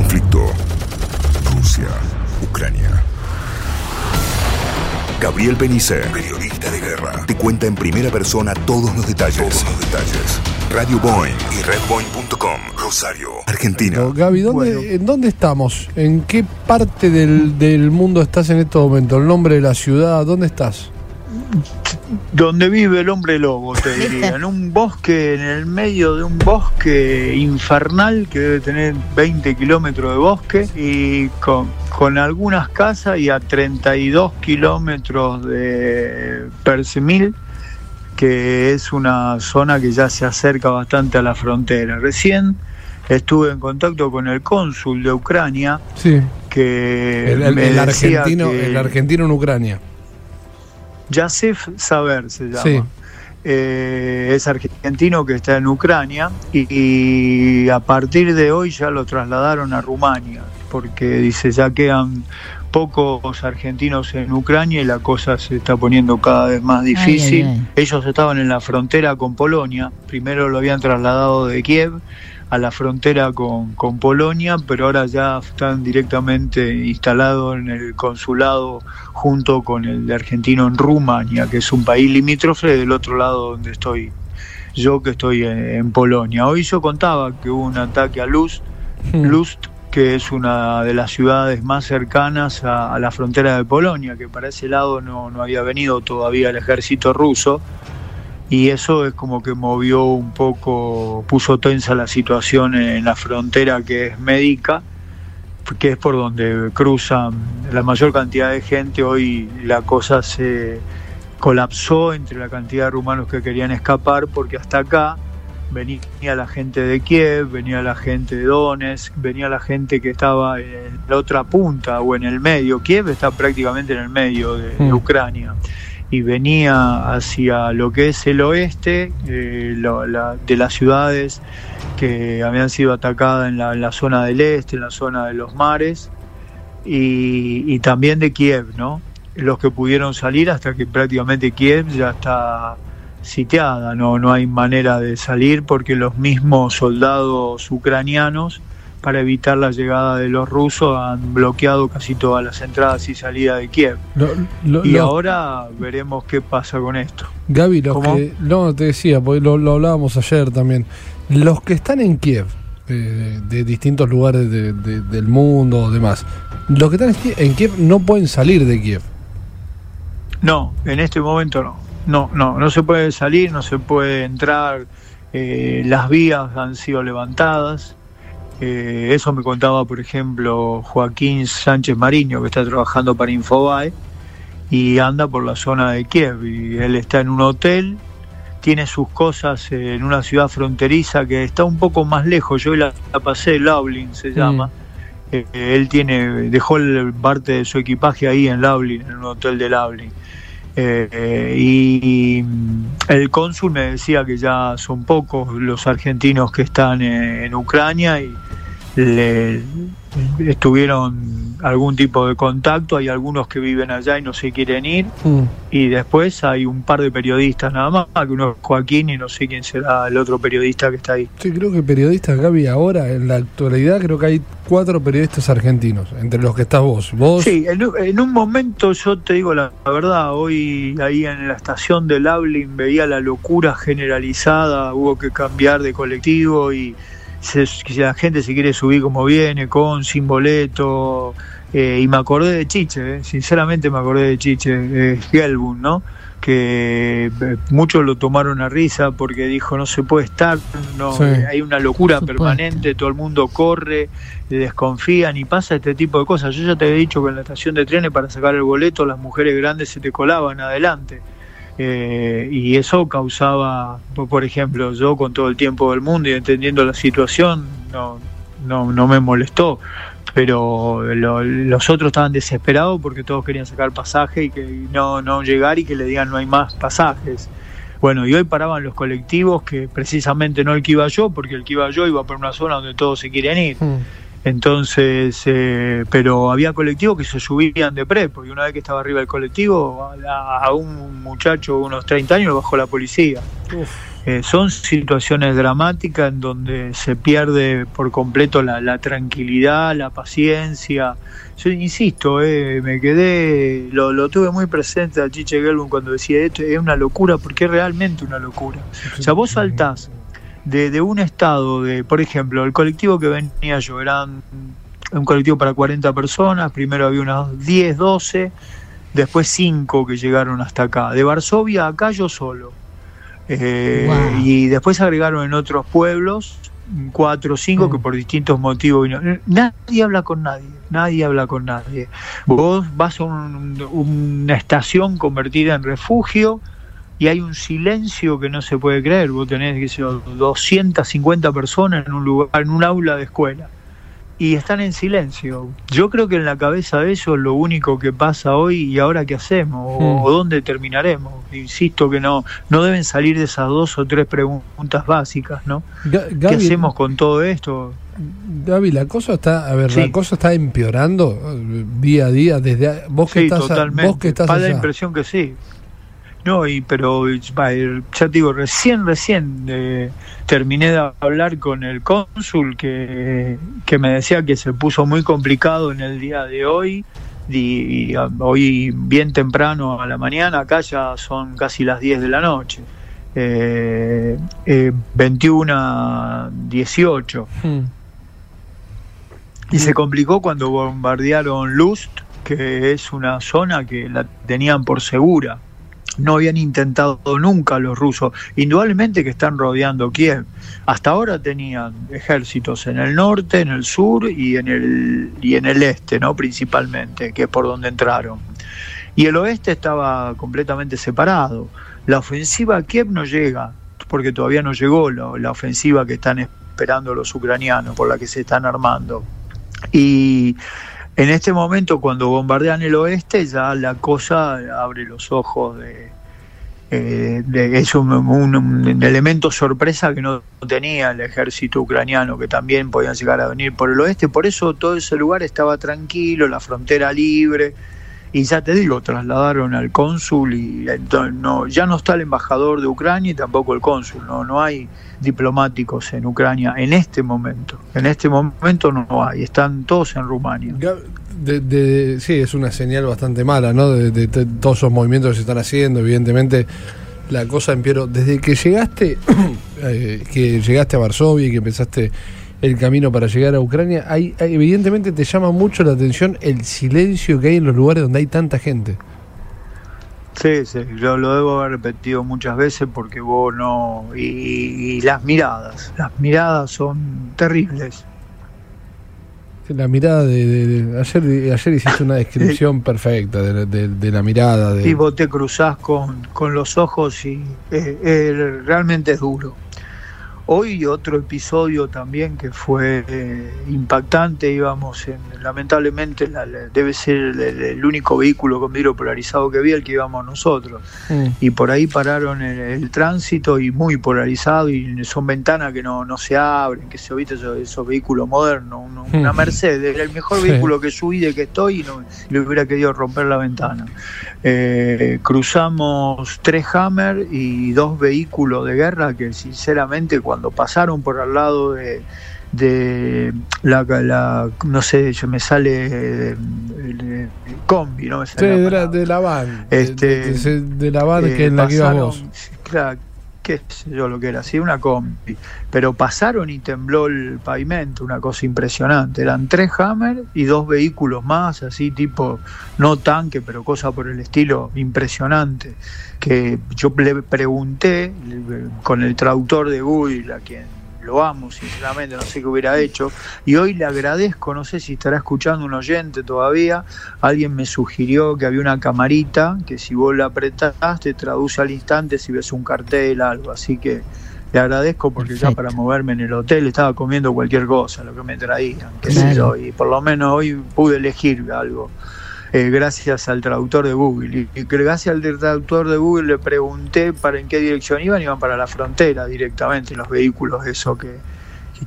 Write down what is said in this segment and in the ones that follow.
conflicto. Rusia, Ucrania. Gabriel Benice, periodista de guerra, te cuenta en primera persona todos los detalles. Todos los detalles. Radio Boeing y redboeing.com, Rosario, Argentina. Gaby, ¿dónde, ¿en dónde estamos? ¿En qué parte del, del mundo estás en este momento? ¿El nombre de la ciudad? ¿Dónde estás? Donde vive el hombre lobo, te diría, en un bosque, en el medio de un bosque infernal que debe tener 20 kilómetros de bosque y con, con algunas casas y a 32 kilómetros de Persemil, que es una zona que ya se acerca bastante a la frontera. Recién estuve en contacto con el cónsul de Ucrania, Sí. que El, el- me el decía argentino, que- el argentino en Ucrania. Yasef Saber se llama. Sí. Eh, es argentino que está en Ucrania y, y a partir de hoy ya lo trasladaron a Rumania porque dice ya quedan pocos argentinos en Ucrania y la cosa se está poniendo cada vez más difícil. ay, ay. Ellos estaban en la frontera con Polonia, primero lo habían trasladado de Kiev a la frontera con, con Polonia, pero ahora ya están directamente instalados en el consulado junto con el de argentino en Rumania, que es un país limítrofe del otro lado donde estoy yo, que estoy en, en Polonia. Hoy yo contaba que hubo un ataque a Luz, Hmm. Lust, que es una de las ciudades más cercanas a, a la frontera de Polonia, que para ese lado no, no había venido todavía el ejército ruso, y eso es como que movió un poco, puso tensa la situación en la frontera que es médica, que es por donde cruzan la mayor cantidad de gente. Hoy la cosa se colapsó entre la cantidad de rumanos que querían escapar, porque hasta acá venía la gente de Kiev, venía la gente de Donetsk, venía la gente que estaba en la otra punta o en el medio. Kiev está prácticamente en el medio de, de Mm. Ucrania y venía hacia lo que es el oeste eh, de las ciudades que habían sido atacadas en la, en la zona del este, en la zona de los mares y, y también de Kiev, ¿no? Los que pudieron salir hasta que prácticamente Kiev ya está sitiada, no, no hay manera de salir porque los mismos soldados ucranianos para evitar la llegada de los rusos han bloqueado casi todas las entradas y salidas de Kiev. Lo- lo- Y lo- ahora veremos qué pasa con esto. Gaby, los que. No, te decía, porque lo, hablábamos ayer también. Los que están en Kiev, eh, de distintos lugares de- de- del mundo o demás, los que están en Kiev- en Kiev no pueden salir de Kiev. No, en este momento no. No, no, no se puede salir, no se puede entrar. eh, las vías han sido levantadas. Eh, eso me contaba, por ejemplo, Joaquín Sánchez Mariño, que está trabajando para Infobae y anda por la zona de Kiev. Y él está en un hotel, tiene sus cosas en una ciudad fronteriza que está un poco más lejos. Yo la, la pasé, Lablin se llama. Eh, él tiene dejó el, parte de su equipaje ahí en Lablin, en un hotel de Lablin. Eh, eh, y mm, el cónsul me decía que ya son pocos los argentinos que están en, en Ucrania y le estuvieron algún tipo de contacto, hay algunos que viven allá y no se quieren ir, Mm. y después hay un par de periodistas nada más, que uno es Joaquín y no sé quién será el otro periodista que está ahí. Sí, creo que periodistas, Gaby, ahora, en la actualidad, creo que hay cuatro periodistas argentinos, entre los que estás vos. Vos. Sí, en, un- en un momento yo te digo la, la verdad, hoy ahí en la estación de Lablin veía la locura generalizada, hubo que cambiar de colectivo y se- si la gente se quiere subir como viene, con, sin boleto, eh, y me acordé de Chiche, eh, sinceramente me acordé de Chiche, eh, Gelbun, ¿no? que eh, muchos lo tomaron a risa porque dijo no se puede estar, no, Sí. eh, hay una locura permanente, todo el mundo corre, desconfían y pasa este tipo de cosas. Yo ya te he dicho que en la estación de trenes para sacar el boleto las mujeres grandes se te colaban adelante. Eh, y eso causaba, por- ejemplo, yo con todo el tiempo del mundo y entendiendo la situación, no, no, no me molestó. Pero lo- los otros estaban desesperados porque todos querían sacar pasaje y que no, no llegar y que le digan no hay más pasajes. Bueno, y hoy paraban los colectivos que precisamente no el que iba yo, porque el que iba yo iba por una zona donde todos se quieren ir. Mm. Entonces, eh, pero había colectivos que se subían de prepo y una vez que estaba arriba el colectivo, a, a un muchacho de unos 30 años lo bajó la policía. Eh, son situaciones dramáticas en donde se pierde por completo la, tranquilidad, la paciencia. Yo insisto, eh, me quedé, lo, tuve muy presente a Chiche Gelbun cuando decía esto, es una locura, porque es realmente una locura. O sea, vos saltás de, de un estado de, por ejemplo, el colectivo que venía yo, eran un colectivo para 40 personas, primero había unas 10, 12, después 5 que llegaron hasta acá. De Varsovia acá yo solo. Eh, y después agregaron en otros pueblos cuatro o cinco que mm. por distintos motivos nadie habla con nadie nadie habla con nadie vos vas a una estación convertida en refugio y hay un silencio que no se puede creer vos tenés que ser 250 personas en un lugar en un aula de escuela y están en silencio. Yo creo que en la cabeza de ellos lo único que pasa hoy y ahora qué hacemos o, hmm. dónde terminaremos. Insisto que no no deben salir de esas dos o tres preguntas básicas, ¿no? ¿Qué hacemos con todo esto? Gaby, la cosa está, a ver, la cosa está empeorando eh, día a día desde vos que estás, totalmente. vos que estás da la impresión que sí. No, y pero ya te digo, recién, recién eh, terminé de hablar con el cónsul que, que, me decía que se puso muy complicado en el día de hoy. Y, hoy bien temprano a la mañana, acá ya son casi las 10 de la noche. Eh, eh, 21 18 hmm. y se complicó cuando bombardearon Lust que es una zona que la tenían por segura no habían intentado nunca los rusos. Indudablemente que están rodeando Kiev. Hasta ahora tenían ejércitos en el norte, en el sur y en el, y en el este, ¿no? principalmente, que es por donde entraron. Y el oeste estaba completamente separado. La ofensiva a Kiev no llega, porque todavía no llegó la, la ofensiva que están esperando los ucranianos, por la que se están armando. Y en este momento, cuando bombardean el oeste, ya la cosa abre los ojos de, eh, es un, elemento sorpresa que no tenía el ejército ucraniano, que también podían llegar a venir por el oeste. Por eso todo ese lugar estaba tranquilo, la frontera libre. Y ya te digo, trasladaron al cónsul y no, ya no está el embajador de Ucrania y tampoco el cónsul. No, no hay diplomáticos en Ucrania en este momento. En este momento no hay, están todos en Rumania. Sí, es una señal bastante mala, ¿no? De, todos esos movimientos que se están haciendo, evidentemente la cosa empeoró. Desde que llegaste, eh, que llegaste a Varsovia y que empezaste el camino para llegar a Ucrania, hay, evidentemente te llama mucho la atención el silencio que hay en los lugares donde hay tanta gente. Sí, sí, yo lo debo haber repetido muchas veces porque vos no... Y, las miradas, las miradas son terribles. La mirada de, ayer, ayer hiciste una descripción perfecta de, la mirada. De... Y vos te cruzás con, con los ojos y eh, eh, realmente es duro. Hoy otro episodio también que fue eh, impactante, íbamos en, lamentablemente debe ser el, único vehículo con vidrio polarizado que vi el que íbamos nosotros. Y por ahí pararon el, tránsito y muy polarizado y son ventanas que no, no se abren, que se viste esos, vehículos modernos, una. Mercedes, era el mejor vehículo que subí de que estoy y no le hubiera querido romper la ventana. Eh, cruzamos tres Hammer y dos vehículos de guerra que sinceramente cuando cuando pasaron por al lado de, de la, la, no sé, yo me sale el, combi, ¿no? sí, de, la, de, la, van. Este, de, la van que en la que ibas vos. Claro, qué sé yo lo que era, sí, una combi. Pero pasaron y tembló el pavimento, una cosa impresionante. Eran tres Hammer y dos vehículos más, así tipo, no tanque, pero cosa por el estilo impresionante que yo le pregunté con el traductor de Google, a quien lo amo, sinceramente, no sé qué hubiera hecho, y hoy le agradezco, no sé si estará escuchando un oyente todavía, alguien me sugirió que había una camarita que si vos la apretás te traduce al instante si ves un cartel, algo, así que le agradezco porque ya para moverme en el hotel estaba comiendo cualquier cosa, lo que me traían, qué sé yo, y por lo menos hoy pude elegir algo. Eh, gracias al traductor de Google. Y, gracias al traductor de Google le pregunté para en qué dirección iban, iban para la frontera directamente, los vehículos, eso que,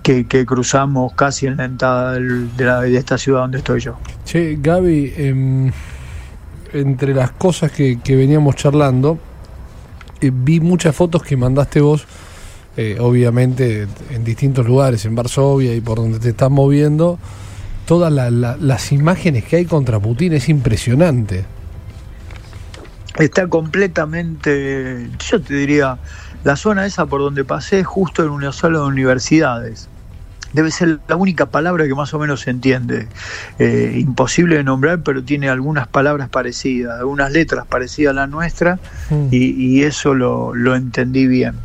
que, cruzamos casi en la entrada de, esta ciudad donde estoy yo. Che, Gaby, em, entre las cosas que, veníamos charlando, eh, vi muchas fotos que mandaste vos, eh, obviamente en distintos lugares, en Varsovia y por donde te estás moviendo. Todas la- la- las imágenes que hay contra Putin es impresionante. Está completamente, yo te diría, la zona esa por donde pasé es justo en una sala de universidades. Debe ser la única palabra que más o menos se entiende. Eh, imposible de nombrar, pero tiene algunas palabras parecidas, algunas letras parecidas a la nuestra, Mm. y, y eso lo, lo entendí bien.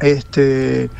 Este,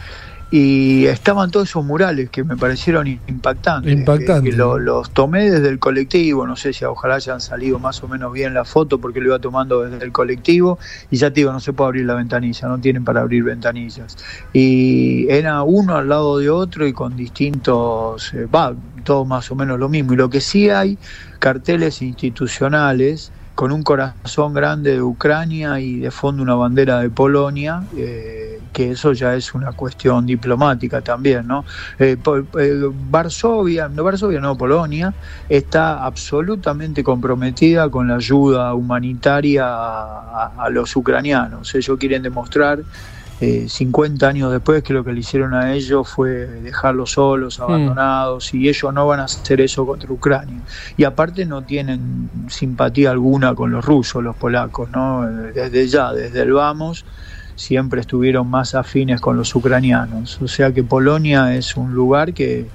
y estaban todos esos murales que me parecieron impactantes. Impactantes. que- que lo- los tomé desde el colectivo, no sé si ojalá hayan salido más o menos bien la foto porque lo iba tomando desde el colectivo y ya te digo, no se puede abrir la ventanilla, no tienen para abrir ventanillas. Y era uno al lado de otro y con distintos, eh, va, todo más o menos lo mismo. Y lo que sí hay, carteles institucionales con un corazón grande de Ucrania y de fondo una bandera de Polonia, eh, que eso ya es una cuestión diplomática también, ¿no? Eh, eh, Varsovia, no Varsovia, no, Polonia, está absolutamente comprometida con la ayuda humanitaria a, los ucranianos. Ellos quieren demostrar eh, 50 años después que lo que le hicieron a ellos fue dejarlos solos, abandonados, y ellos no van a hacer eso contra Ucrania. Y aparte no tienen simpatía alguna con los rusos, los polacos, ¿no? Eh, Desde ya, desde el vamos, siempre estuvieron más afines con los ucranianos. O sea que Polonia es un lugar que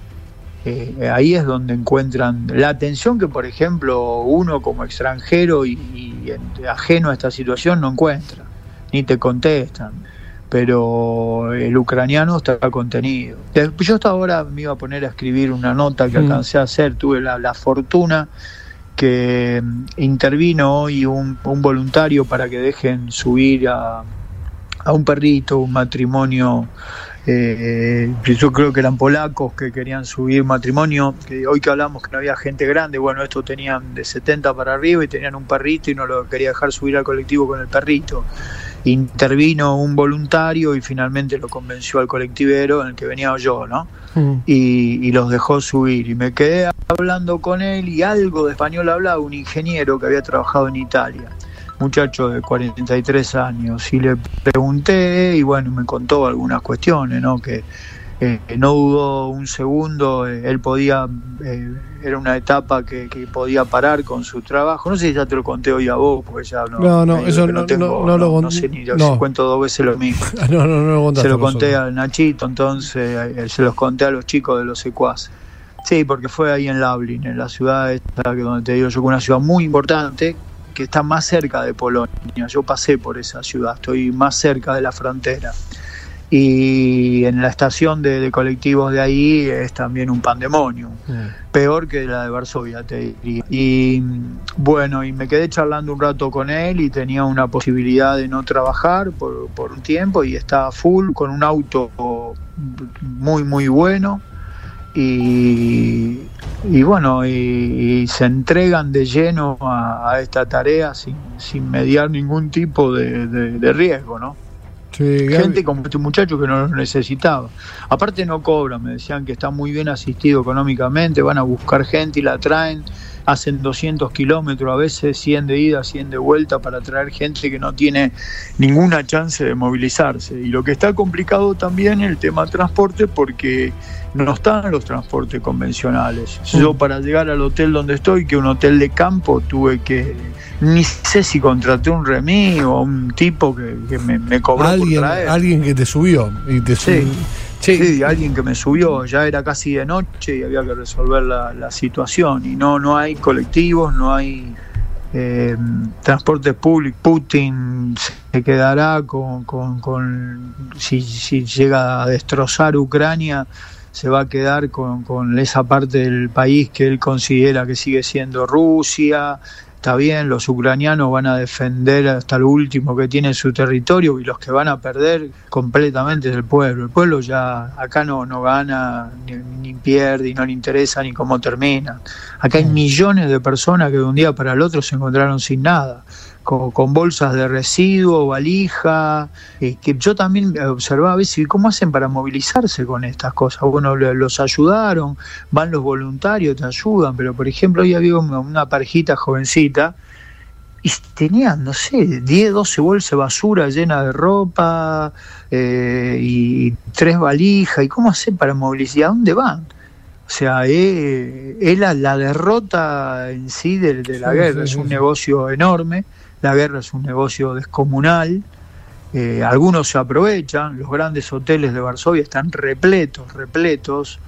eh, ahí es donde encuentran la atención que, por ejemplo, uno como extranjero y, y en- ajeno a esta situación no encuentra, ni te contestan. Pero el ucraniano está contenido. Des- Yo hasta ahora me iba a poner a escribir una nota que Mm. alcancé a hacer, tuve la, la fortuna que mm, intervino hoy un, un voluntario para que dejen subir a, a un perrito, un matrimonio, eh, que yo creo que eran polacos que querían subir matrimonio, que hoy que hablamos que no había gente grande, bueno, estos tenían de 70 para arriba y tenían un perrito y no lo quería dejar subir al colectivo con el perrito. Intervino un voluntario y finalmente lo convenció al colectivero en el que venía yo, ¿no? Mm. y, y los dejó subir. Y me quedé hablando con él y algo de español hablaba un ingeniero que había trabajado en Italia, muchacho de 43 años. Y le pregunté y bueno, me contó algunas cuestiones, ¿no? Que eh, no dudó un segundo, eh, él podía, eh, era una etapa que, que podía parar con su trabajo. No sé si ya te lo conté hoy a vos, porque ya no. No, no, eso no- tengo- no- no lo no cont- sé ni no. cuento dos veces lo mismo. No, no, no lo contaste Se lo conté al Nachito, entonces se los conté a los chicos de los secuaces. Sí, porque fue ahí en Lublin, en la ciudad esta que donde te digo yo, que es una ciudad muy importante que está más cerca de Polonia. Yo pasé por esa ciudad, estoy más cerca de la frontera. Y en la estación de, de colectivos de ahí es también un pandemonio peor que la de Varsovia, te diría. Y bueno, y me quedé charlando un rato con él y tenía una posibilidad de no trabajar por, por un tiempo y estaba full con un auto muy, muy bueno. Y, y bueno, y, y se entregan de lleno a, a esta tarea sin, sin mediar ningún tipo de, de- de riesgo, ¿no? Sí, gente como este muchacho que no lo necesitaba. Aparte no cobran, me decían que está muy bien asistido económicamente, van a buscar gente y la traen, hacen 200 kilómetros, a veces 100 de ida, 100 de vuelta para traer gente que no tiene ninguna chance de movilizarse. Y lo que está complicado también es el tema transporte porque no están los transportes convencionales. Yo para llegar al hotel donde estoy, que es un hotel de campo, tuve que, ni sé si contraté un remí o un tipo que, que me, me cobró alguien, por traer. alguien que te subió y te Sí. subió. Sí, alguien que me subió, ya era casi de noche y había que resolver la, la situación. Y no, no hay colectivos, no hay eh, transporte público. Putin se quedará con, con, con- si, si llega a destrozar Ucrania, se va a quedar con, con esa parte del país que él considera que sigue siendo Rusia. Está bien, los ucranianos van a defender hasta lo último que tiene su territorio y los que van a perder completamente es el pueblo. El pueblo ya acá no, no gana, ni, ni pierde, y no le interesa ni cómo termina. Acá hay millones de personas que de un día para el otro se encontraron sin nada, con, con bolsas de residuo, valija, eh, que yo también observaba a veces cómo hacen para movilizarse con estas cosas. Bueno, los ayudaron, van los voluntarios, te ayudan, pero por ejemplo hoy había una, una parejita jovencita y tenían, no sé, 10, 12 bolsas de basura llenas de ropa eh, y tres valijas. ¿Y cómo hacen para movilizar? ¿A dónde van? O sea, es, la, derrota en sí de, la guerra, es un negocio enorme, la guerra es un negocio descomunal, eh, algunos se aprovechan, los grandes hoteles de Varsovia están repletos, repletos,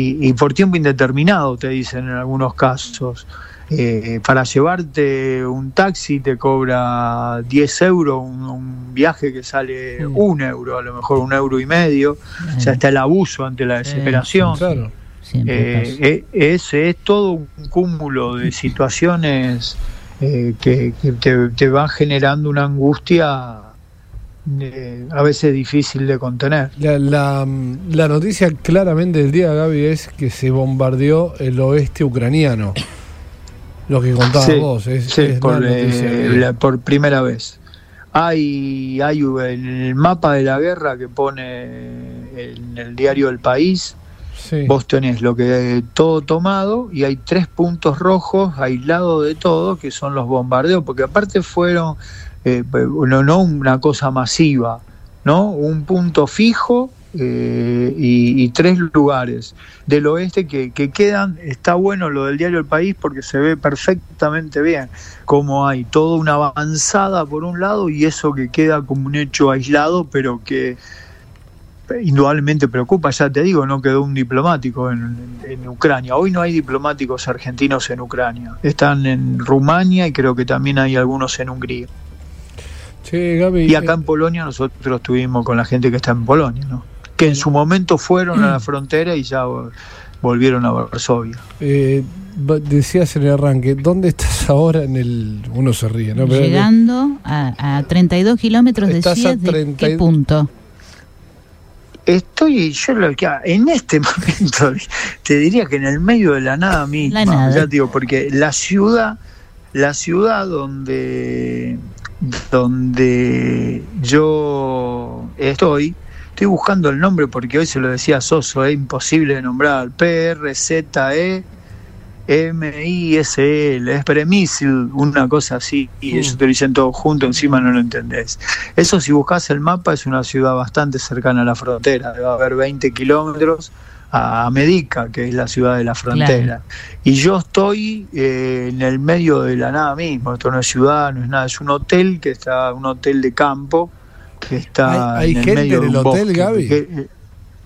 y, por tiempo indeterminado, te dicen en algunos casos. Eh, para llevarte un taxi te cobra 10 euros, un, viaje que sale un euro, a lo mejor un euro y medio, o sea, está el abuso ante la desesperación. claro. Eh, ese es todo un cúmulo de situaciones que, te, van generando una angustia eh, a veces difícil de contener. La, la, noticia claramente del día, Gaby, es que se bombardeó el oeste ucraniano. Lo que contabas vos, es, por, eh, por, primera vez. Hay, hay el mapa de la guerra que pone en el diario El País. Vos tenés lo que todo tomado y hay tres puntos rojos aislados de todo que son los bombardeos, porque aparte fueron eh, no, no una cosa masiva, ¿no? Un punto fijo eh, y, tres lugares del oeste que, quedan. Está bueno lo del diario El País porque se ve perfectamente bien cómo hay toda una avanzada por un lado y eso que queda como un hecho aislado, pero que indudablemente preocupa, ya te digo, no quedó un diplomático en, Ucrania. Hoy no hay diplomáticos argentinos en Ucrania. Están en Rumania y creo que también hay algunos en Hungría y acá en Polonia nosotros estuvimos con la gente que está en Polonia, ¿no? que en su momento fueron a la frontera y ya volvieron a Varsovia. Eh, decías en el arranque, ¿dónde estás ahora en el... Uno se ríe, ¿no? Llegando a, 32 kilómetros de ¿de qué punto? Estoy, yo lo que en este momento te diría que en el medio de la nada misma, nada. ya digo, porque la ciudad, la ciudad donde donde yo estoy, estoy buscando el nombre porque hoy se lo decía Soso, es imposible de nombrar, P-R-Z-E. M-I-S-L, es premisil, una cosa así, y ellos te lo dicen todo junto, encima no lo entendés. Eso si buscas el mapa es una ciudad bastante cercana a la frontera, debe haber 20 kilómetros, a Medica, que es la ciudad de la frontera. Y yo estoy eh, en el medio de la nada mismo, esto no es ciudad, no es nada, es un hotel que está, un hotel de campo, que está ¿Hay, en el medio del hotel, Gaby? Eh,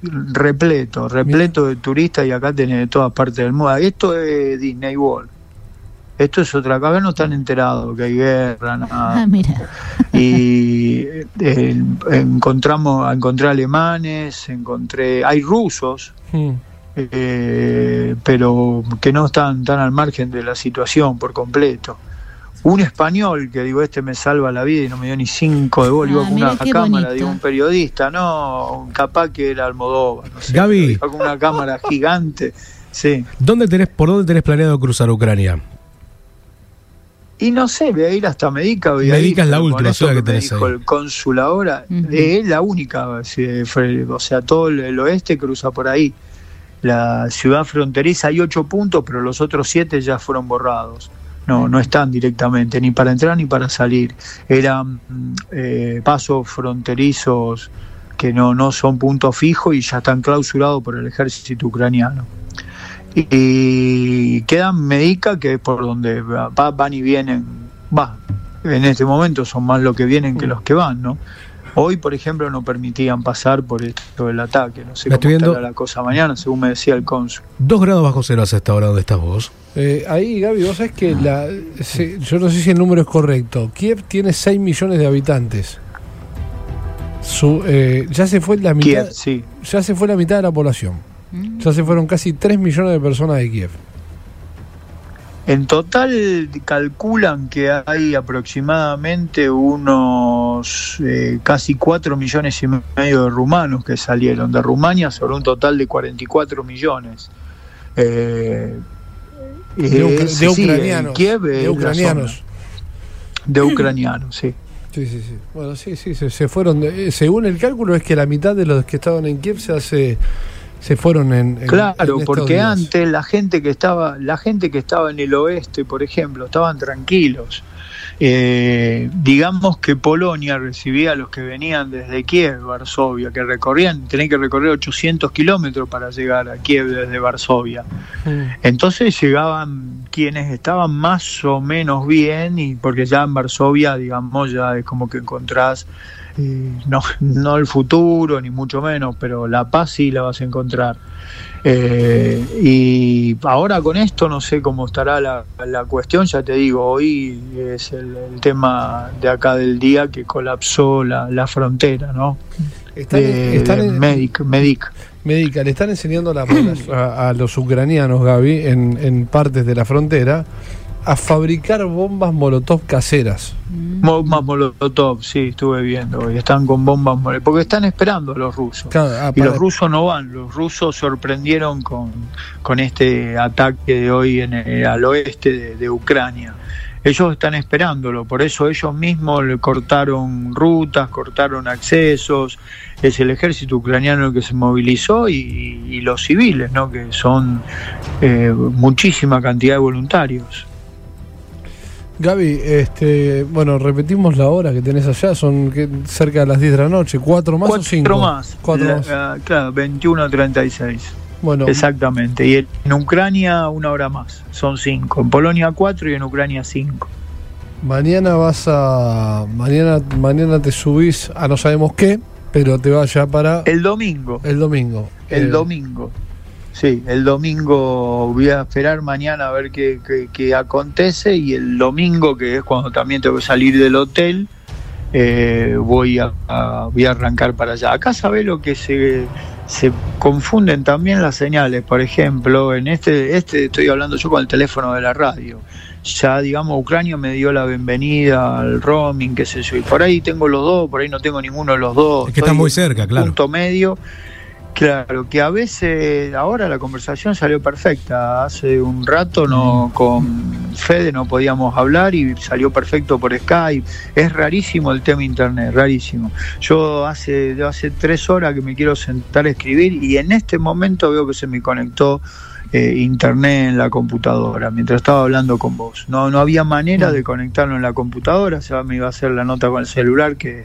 repleto, repleto de turistas y acá tenés de todas partes del mundo. Esto es Disney World. Esto es otra cosa, no están enterados que hay guerra, nada. Ah, mira. Y eh, encontramos, encontré alemanes, encontré, hay rusos, eh, pero que no están tan al margen de la situación por completo. Un español que digo, este me salva la vida y no me dio ni cinco de gol, iba ah, con una cámara de un periodista, no, capaz que era Almodóvar, no sé, Gaby. con una cámara gigante. Sí. ¿Dónde tenés, ¿Por dónde tenés planeado cruzar Ucrania? Y no sé, voy a ir hasta Medica. Voy Medica es la última ciudad que, tenés dijo el cónsul ahora. Es la única, o sea, todo el, oeste cruza por ahí. La ciudad fronteriza hay ocho puntos, pero los otros siete ya fueron borrados. No, no están directamente, ni para entrar ni para salir. Eran eh, pasos fronterizos que no, no son puntos fijos y ya están clausurados por el ejército ucraniano y quedan Medica, que es por donde van y vienen, va, en este momento son más los que vienen que los que van, ¿no? Hoy, por ejemplo, no permitían pasar por esto del ataque. No sé cómo estará la cosa mañana, según me decía el cónsul. Dos grados bajo cero hasta esta hora donde estás vos. Eh, ahí, Gaby, vos sabés que la, yo no sé si el número es correcto. Kiev tiene 6 millones de habitantes. Su, eh, ya se fue la mitad. sí. Ya se fue la mitad de la población. Ya se fueron casi 3 millones de personas de Kiev. En total calculan que hay aproximadamente unos eh, casi 4 millones y medio de rumanos que salieron de Rumania sobre un total de 44 millones. Eh, de, ucranianos. de ucranianos. De ucranianos, sí. Sí, sí, sí. Bueno, sí, sí, se, fueron. Eh, según el cálculo es que la mitad de los que estaban en Kiev se hace se fueron en, claro porque antes la gente que estaba la gente que estaba en el oeste por ejemplo estaban tranquilos eh, digamos que Polonia recibía a los que venían desde Kiev, Varsovia, que recorrían, tenían que recorrer 800 kilómetros para llegar a Kiev desde Varsovia. Mm. Entonces llegaban quienes estaban más o menos bien, y porque ya en Varsovia, digamos, ya es como que encontrás eh, no, no el futuro, ni mucho menos, pero la paz sí la vas a encontrar. Eh, y ahora con esto no sé cómo estará la, cuestión, ya te digo, hoy es el, tema de acá del día que colapsó la, frontera, ¿no? Están, en, Medic, Medic. Medica, le están enseñando a, a, los ucranianos, Gaby, en, en partes de la frontera a fabricar bombas molotov caseras. Mm. Bombas molotov, sí, estuve viendo. Y están con bombas molotov. Porque están esperando los rusos. Ah, y los rusos no van. Los rusos sorprendieron con, con este ataque de hoy en al oeste de, Ucrania. Ellos están esperándolo, por eso ellos mismos le cortaron rutas, cortaron accesos. Es el ejército ucraniano el que se movilizó y, los civiles, ¿no? que son eh, muchísima cantidad de voluntarios. Gaby, este, bueno, repetimos la hora que tenés allá, son cerca de las 10 de la noche, ¿cuatro más o cinco? más. Cuatro más. Uh, claro, 21 36. Bueno. Exactamente. Y en Ucrania una hora más, son cinco. En Polonia cuatro y en Ucrania cinco. Mañana vas a. Mañana, mañana te subís a no sabemos qué, pero te vas ya para. El domingo. El domingo. El eh, domingo. Sí, el domingo voy a esperar mañana a ver qué, acontece y el domingo, que es cuando también tengo que salir del hotel, eh, voy, a, voy a arrancar para allá. Acá sabe lo que se, se confunden también las señales. Por ejemplo, en este, este estoy hablando yo con el teléfono de la radio. Ya, digamos, Ucrania me dio la bienvenida al roaming, qué sé yo. Y por ahí tengo los dos, por ahí no tengo ninguno de los dos. Es que está muy cerca, claro. Punto medio Claro, que a veces ahora la conversación salió perfecta. Hace un rato no con Fede no podíamos hablar y salió perfecto por Skype. Es rarísimo el tema internet, rarísimo. Yo hace, hace tres horas que me quiero sentar a escribir y en este momento veo que se me conectó eh, internet en la computadora mientras estaba hablando con vos. No, no había manera de conectarlo en la computadora, o sea, me iba a hacer la nota con el celular que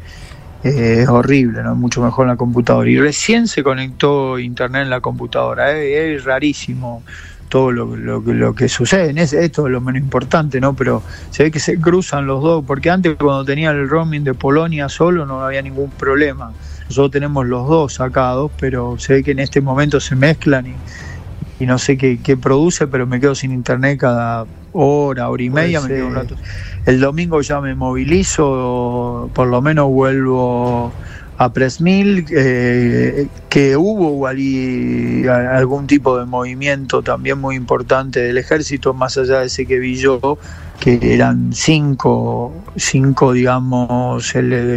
es horrible, ¿no? mucho mejor en la computadora. Y recién se conectó internet en la computadora, eh, es rarísimo todo lo, lo, que sucede. esto es lo menos importante, ¿no? Pero se ve que se cruzan los dos, porque antes cuando tenía el roaming de Polonia solo no había ningún problema. Nosotros tenemos los dos sacados, pero se ve que en este momento se mezclan y, y no sé qué, qué, produce, pero me quedo sin internet cada hora, hora y media, me quedo un rato. El domingo ya me movilizo, por lo menos vuelvo a Presmil, eh, que hubo algún tipo de movimiento también muy importante del ejército, más allá de ese que vi yo, que eran cinco, cinco digamos,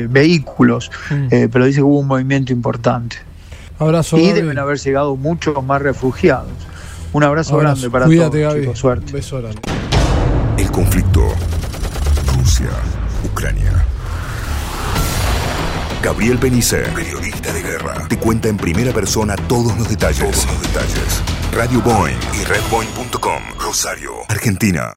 vehículos, mm. eh, pero dice que hubo un movimiento importante. Abrazo, y deben haber llegado muchos más refugiados. Un abrazo, grande para todos. suerte. Beso grande. El conflicto Ucrania. Gabriel Benice, periodista de guerra, te cuenta en primera persona todos los detalles. Todos los detalles. Radio Boeing y redboeing.com, Rosario, Argentina.